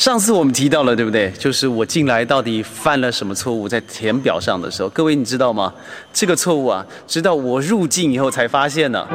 上次我们提到了，对不对？就是我进来到底犯了什么错误，在填表上的时候，各位你知道吗？这个错误啊，直到我入境以后才发现呢。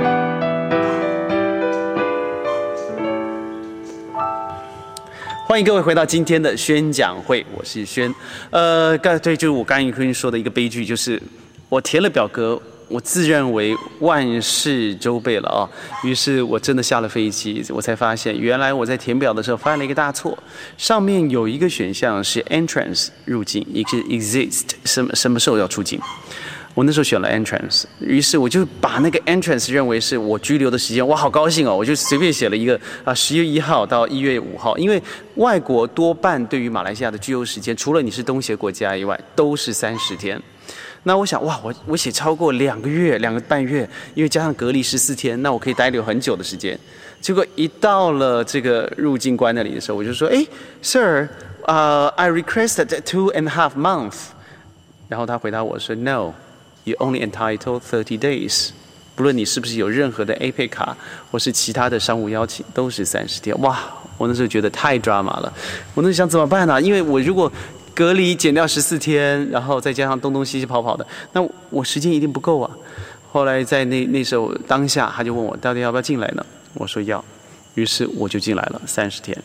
欢迎各位回到今天的宣讲会，我是宣。呃，刚对，就是我刚刚跟你说的一个悲剧，就是我填了表格。我自认为万事周备了啊，于是我真的下了飞机，我才发现原来我在填表的时候犯了一个大错。上面有一个选项是 entrance 入境，一个 exist 什么什么时候要出境。我那时候选了 entrance，于是我就把那个 entrance 认为是我居留的时间，我好高兴哦，我就随便写了一个啊十月一号到一月五号，因为外国多半对于马来西亚的居留时间，除了你是东协国家以外，都是三十天。那我想，哇，我我写超过两个月、两个半月，因为加上隔离十四天，那我可以待留很久的时间。结果一到了这个入境关那里的时候，我就说，哎，Sir，呃，I requested two and a half months。然后他回答我说，No，you only entitled thirty days。不论你是不是有任何的 A 配卡或是其他的商务邀请，都是三十天。哇，我那时候觉得太抓马了。我那时候想怎么办呢？因为我如果隔离减掉十四天，然后再加上东东西西跑跑的，那我时间一定不够啊。后来在那那时候当下，他就问我到底要不要进来呢？我说要，于是我就进来了三十天。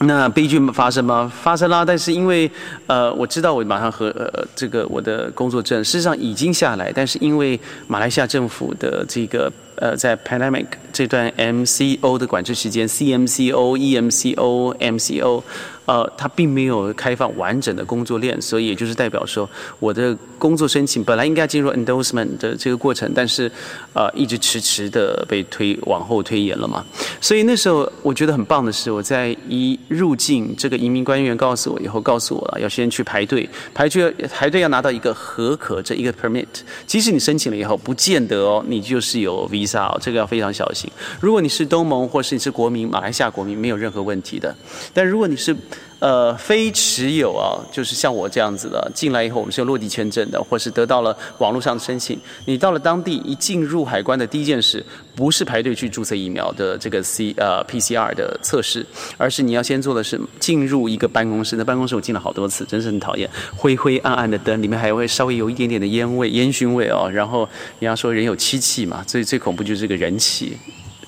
那悲剧发生吗？发生啦，但是因为呃，我知道我马上和呃这个我的工作证事实上已经下来，但是因为马来西亚政府的这个呃在 pandemic 这段 MCO 的管制时间，CMCO、EMCO、MCO。呃，它并没有开放完整的工作链，所以也就是代表说，我的工作申请本来应该进入 endorsement 的这个过程，但是，呃，一直迟迟的被推往后推延了嘛。所以那时候我觉得很棒的是，我在一入境，这个移民官员告诉我以后，告诉我了要先去排队，排队排队要拿到一个合格这一个 permit，即使你申请了以后，不见得哦，你就是有 visa 哦，这个要非常小心。如果你是东盟或是你是国民，马来西亚国民没有任何问题的，但如果你是呃，非持有啊，就是像我这样子的，进来以后我们是有落地签证的，或是得到了网络上的申请。你到了当地一进入海关的第一件事，不是排队去注册疫苗的这个 C 呃 PCR 的测试，而是你要先做的是进入一个办公室。那办公室我进了好多次，真是很讨厌，灰灰暗暗的灯，里面还会稍微有一点点的烟味、烟熏味哦。然后人家说人有七气嘛，最最恐怖就是这个人气。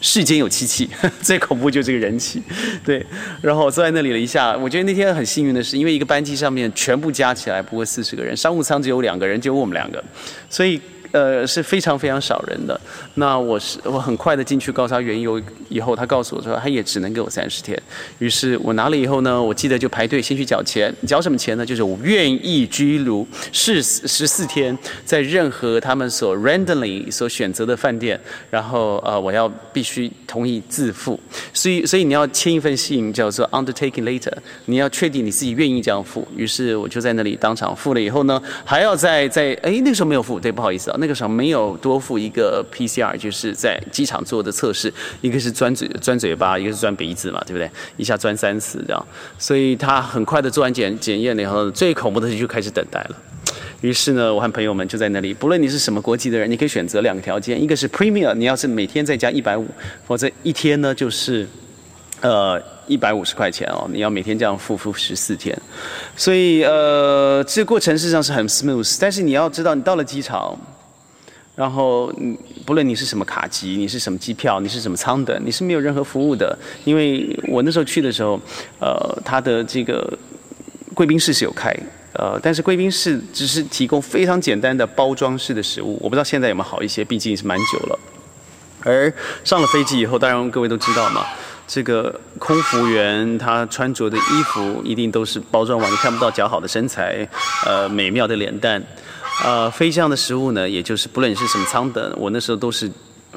世间有七气，最恐怖就这个人气，对。然后我坐在那里了一下，我觉得那天很幸运的是，因为一个班机上面全部加起来不过四十个人，商务舱只有两个人，就我们两个，所以。呃，是非常非常少人的。那我是我很快的进去告诉他缘由以后，他告诉我说他也只能给我三十天。于是我拿了以后呢，我记得就排队先去缴钱，缴什么钱呢？就是我愿意居留是十四天，在任何他们所 randomly 所选择的饭店，然后呃我要必须同意自付。所以所以你要签一份信叫做 undertaking later，你要确定你自己愿意这样付。于是我就在那里当场付了以后呢，还要再再哎那个时候没有付，对，不好意思啊。那个时候没有多付一个 PCR，就是在机场做的测试，一个是钻嘴钻嘴巴，一个是钻鼻子嘛，对不对？一下钻三次这样，所以他很快的做完检检验了以后，最恐怖的就开始等待了。于是呢，我和朋友们就在那里，不论你是什么国籍的人，你可以选择两个条件，一个是 Premier，你要是每天再加一百五，否则一天呢就是呃一百五十块钱哦，你要每天这样付付十四天。所以呃，这个过程事实上是很 smooth，但是你要知道，你到了机场。然后，不论你是什么卡机，你是什么机票，你是什么舱等，你是没有任何服务的。因为我那时候去的时候，呃，他的这个贵宾室是有开，呃，但是贵宾室只是提供非常简单的包装式的食物。我不知道现在有没有好一些，毕竟是蛮久了。而上了飞机以后，当然各位都知道嘛，这个空服员他穿着的衣服一定都是包装完，你看不到姣好的身材，呃，美妙的脸蛋。呃，飞向的食物呢，也就是不论你是什么舱等，我那时候都是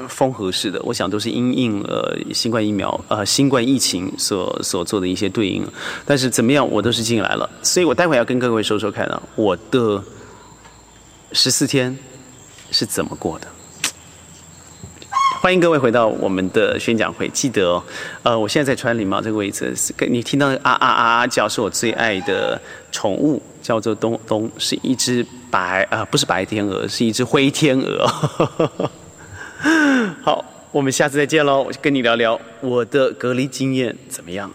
封合式的，我想都是因应呃新冠疫苗呃新冠疫情所所做的一些对应。但是怎么样，我都是进来了，所以我待会要跟各位说说看啊，我的十四天是怎么过的。欢迎各位回到我们的宣讲会，记得哦，呃，我现在在穿礼帽这个位置，你听到啊啊啊啊叫，是我最爱的宠物，叫做东东，是一只白啊，不是白天鹅，是一只灰天鹅。好，我们下次再见喽，我跟你聊聊我的隔离经验怎么样。